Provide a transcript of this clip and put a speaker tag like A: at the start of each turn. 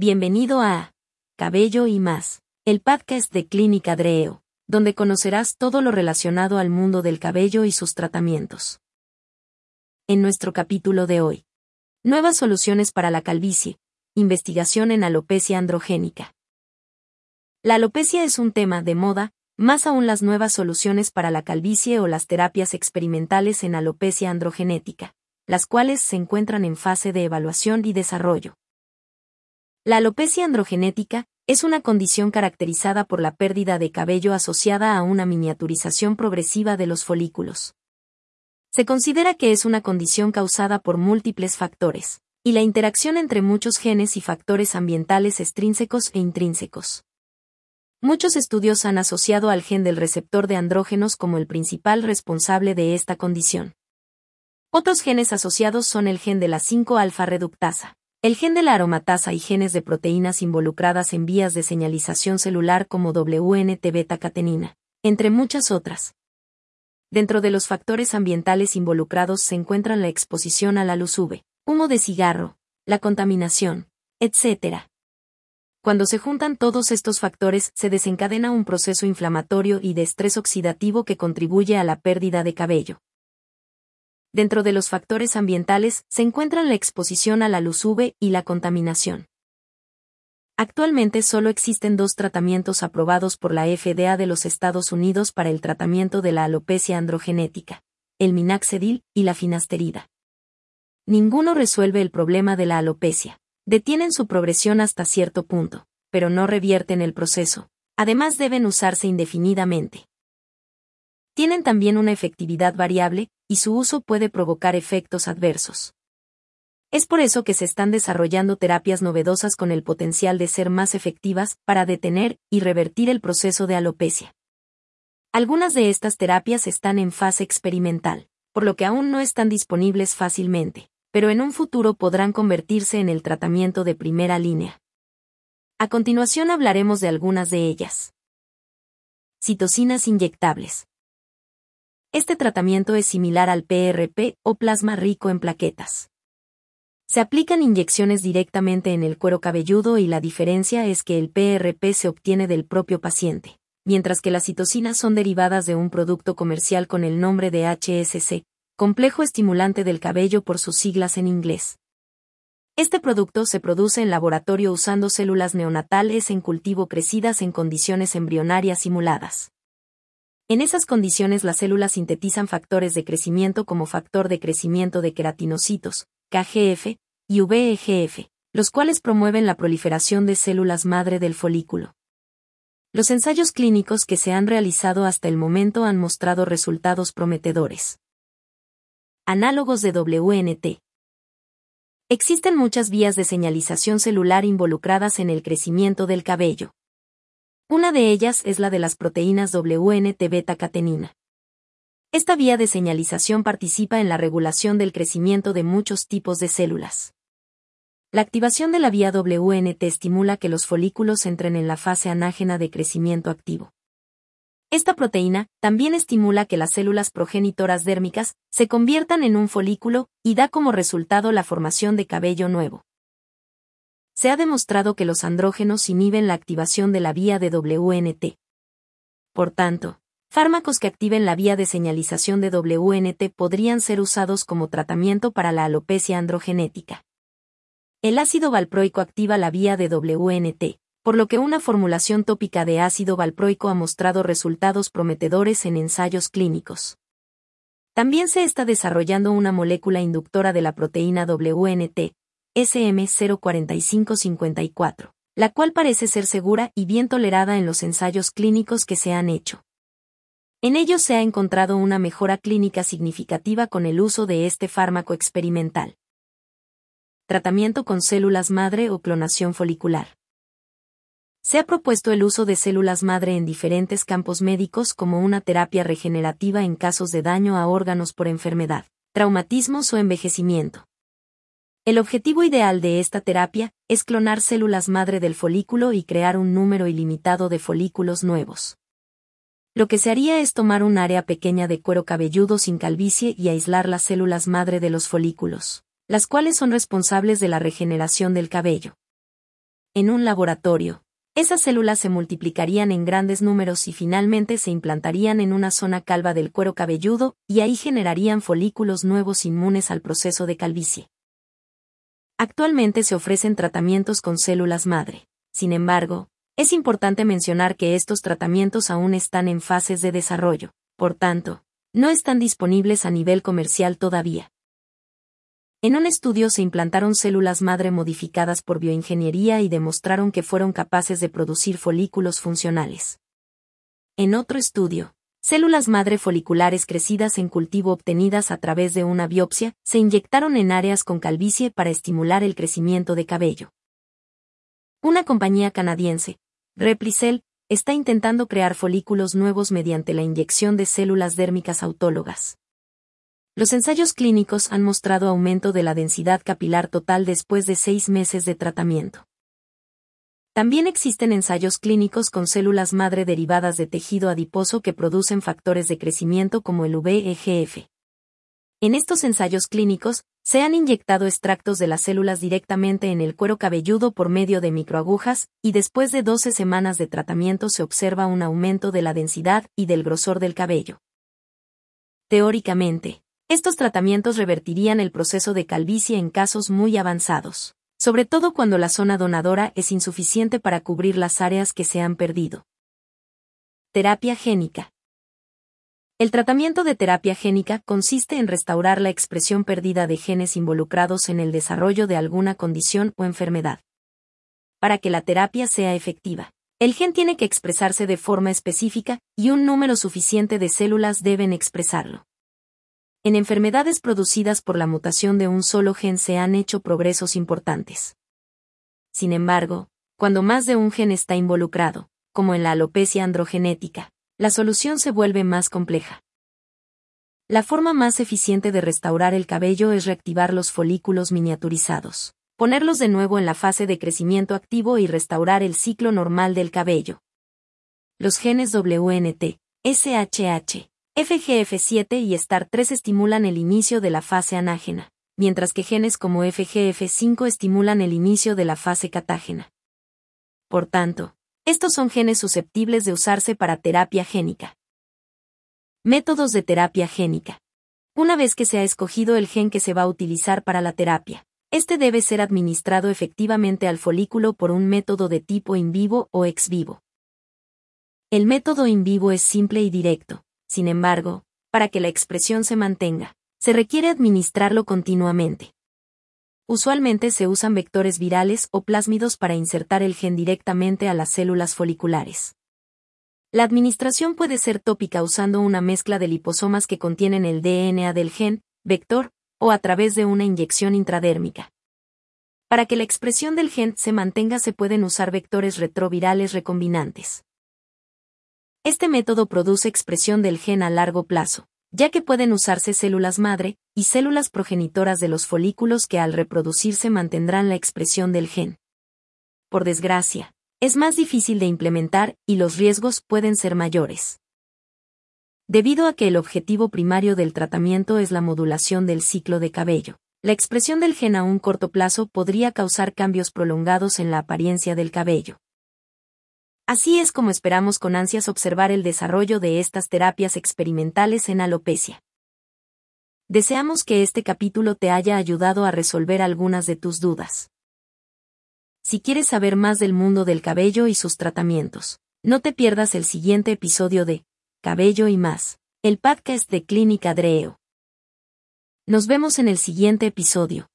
A: Bienvenido a Cabello y más, el podcast de Clínica Dreo, donde conocerás todo lo relacionado al mundo del cabello y sus tratamientos. En nuestro capítulo de hoy, nuevas soluciones para la calvicie, investigación en alopecia androgénica. La alopecia es un tema de moda, más aún las nuevas soluciones para la calvicie o las terapias experimentales en alopecia androgenética, las cuales se encuentran en fase de evaluación y desarrollo. La alopecia androgenética es una condición caracterizada por la pérdida de cabello asociada a una miniaturización progresiva de los folículos. Se considera que es una condición causada por múltiples factores, y la interacción entre muchos genes y factores ambientales extrínsecos e intrínsecos. Muchos estudios han asociado al gen del receptor de andrógenos como el principal responsable de esta condición. Otros genes asociados son el gen de la 5-alfa reductasa, el gen de la aromatasa y genes de proteínas involucradas en vías de señalización celular como WNT beta-catenina, entre muchas otras. Dentro de los factores ambientales involucrados se encuentran la exposición a la luz UV, humo de cigarro, la contaminación, etc. Cuando se juntan todos estos factores se desencadena un proceso inflamatorio y de estrés oxidativo que contribuye a la pérdida de cabello. Dentro de los factores ambientales se encuentran la exposición a la luz UV y la contaminación. Actualmente solo existen dos tratamientos aprobados por la FDA de los Estados Unidos para el tratamiento de la alopecia androgenética, el minaxedil y la finasterida. Ninguno resuelve el problema de la alopecia. Detienen su progresión hasta cierto punto, pero no revierten el proceso. Además deben usarse indefinidamente. Tienen también una efectividad variable, y su uso puede provocar efectos adversos. Es por eso que se están desarrollando terapias novedosas con el potencial de ser más efectivas para detener y revertir el proceso de alopecia. Algunas de estas terapias están en fase experimental, por lo que aún no están disponibles fácilmente, pero en un futuro podrán convertirse en el tratamiento de primera línea. A continuación hablaremos de algunas de ellas. Citocinas inyectables. Este tratamiento es similar al PRP o plasma rico en plaquetas. Se aplican inyecciones directamente en el cuero cabelludo y la diferencia es que el PRP se obtiene del propio paciente, mientras que las citocinas son derivadas de un producto comercial con el nombre de HSC, complejo estimulante del cabello por sus siglas en inglés. Este producto se produce en laboratorio usando células neonatales en cultivo crecidas en condiciones embrionarias simuladas. En esas condiciones las células sintetizan factores de crecimiento como factor de crecimiento de queratinocitos, KGF, y VEGF, los cuales promueven la proliferación de células madre del folículo. Los ensayos clínicos que se han realizado hasta el momento han mostrado resultados prometedores. Análogos de WNT. Existen muchas vías de señalización celular involucradas en el crecimiento del cabello. Una de ellas es la de las proteínas WNT beta-catenina. Esta vía de señalización participa en la regulación del crecimiento de muchos tipos de células. La activación de la vía WNT estimula que los folículos entren en la fase anágena de crecimiento activo. Esta proteína también estimula que las células progenitoras dérmicas se conviertan en un folículo y da como resultado la formación de cabello nuevo se ha demostrado que los andrógenos inhiben la activación de la vía de WNT. Por tanto, fármacos que activen la vía de señalización de WNT podrían ser usados como tratamiento para la alopecia androgenética. El ácido valproico activa la vía de WNT, por lo que una formulación tópica de ácido valproico ha mostrado resultados prometedores en ensayos clínicos. También se está desarrollando una molécula inductora de la proteína WNT, SM04554, la cual parece ser segura y bien tolerada en los ensayos clínicos que se han hecho. En ellos se ha encontrado una mejora clínica significativa con el uso de este fármaco experimental. Tratamiento con células madre o clonación folicular. Se ha propuesto el uso de células madre en diferentes campos médicos como una terapia regenerativa en casos de daño a órganos por enfermedad, traumatismos o envejecimiento. El objetivo ideal de esta terapia es clonar células madre del folículo y crear un número ilimitado de folículos nuevos. Lo que se haría es tomar un área pequeña de cuero cabelludo sin calvicie y aislar las células madre de los folículos, las cuales son responsables de la regeneración del cabello. En un laboratorio, esas células se multiplicarían en grandes números y finalmente se implantarían en una zona calva del cuero cabelludo y ahí generarían folículos nuevos inmunes al proceso de calvicie. Actualmente se ofrecen tratamientos con células madre. Sin embargo, es importante mencionar que estos tratamientos aún están en fases de desarrollo, por tanto, no están disponibles a nivel comercial todavía. En un estudio se implantaron células madre modificadas por bioingeniería y demostraron que fueron capaces de producir folículos funcionales. En otro estudio, células madre foliculares crecidas en cultivo obtenidas a través de una biopsia se inyectaron en áreas con calvicie para estimular el crecimiento de cabello. Una compañía canadiense, Replicel, está intentando crear folículos nuevos mediante la inyección de células dérmicas autólogas. Los ensayos clínicos han mostrado aumento de la densidad capilar total después de seis meses de tratamiento. También existen ensayos clínicos con células madre derivadas de tejido adiposo que producen factores de crecimiento como el VEGF. En estos ensayos clínicos, se han inyectado extractos de las células directamente en el cuero cabelludo por medio de microagujas, y después de 12 semanas de tratamiento se observa un aumento de la densidad y del grosor del cabello. Teóricamente, estos tratamientos revertirían el proceso de calvicie en casos muy avanzados, sobre todo cuando la zona donadora es insuficiente para cubrir las áreas que se han perdido. Terapia génica. El tratamiento de terapia génica consiste en restaurar la expresión perdida de genes involucrados en el desarrollo de alguna condición o enfermedad. Para que la terapia sea efectiva, el gen tiene que expresarse de forma específica y un número suficiente de células deben expresarlo. En enfermedades producidas por la mutación de un solo gen se han hecho progresos importantes. Sin embargo, cuando más de un gen está involucrado, como en la alopecia androgenética, la solución se vuelve más compleja. La forma más eficiente de restaurar el cabello es reactivar los folículos miniaturizados, ponerlos de nuevo en la fase de crecimiento activo y restaurar el ciclo normal del cabello. Los genes WNT, SHH, FGF7 y STAR3 estimulan el inicio de la fase anágena, mientras que genes como FGF5 estimulan el inicio de la fase catágena. Por tanto, estos son genes susceptibles de usarse para terapia génica. Métodos de terapia génica. Una vez que se ha escogido el gen que se va a utilizar para la terapia, este debe ser administrado efectivamente al folículo por un método de tipo in vivo o ex vivo. El método in vivo es simple y directo, sin embargo, para que la expresión se mantenga, se requiere administrarlo continuamente. Usualmente se usan vectores virales o plásmidos para insertar el gen directamente a las células foliculares. La administración puede ser tópica usando una mezcla de liposomas que contienen el DNA del gen, vector, o a través de una inyección intradérmica. Para que la expresión del gen se mantenga se pueden usar vectores retrovirales recombinantes. Este método produce expresión del gen a largo plazo, ya que pueden usarse células madre y células progenitoras de los folículos que al reproducirse mantendrán la expresión del gen. Por desgracia, es más difícil de implementar y los riesgos pueden ser mayores. Debido a que el objetivo primario del tratamiento es la modulación del ciclo de cabello, la expresión del gen a un corto plazo podría causar cambios prolongados en la apariencia del cabello. Así es como esperamos con ansias observar el desarrollo de estas terapias experimentales en alopecia. Deseamos que este capítulo te haya ayudado a resolver algunas de tus dudas. Si quieres saber más del mundo del cabello y sus tratamientos, no te pierdas el siguiente episodio de Cabello y más, el podcast de Clínica Dreo. Nos vemos en el siguiente episodio.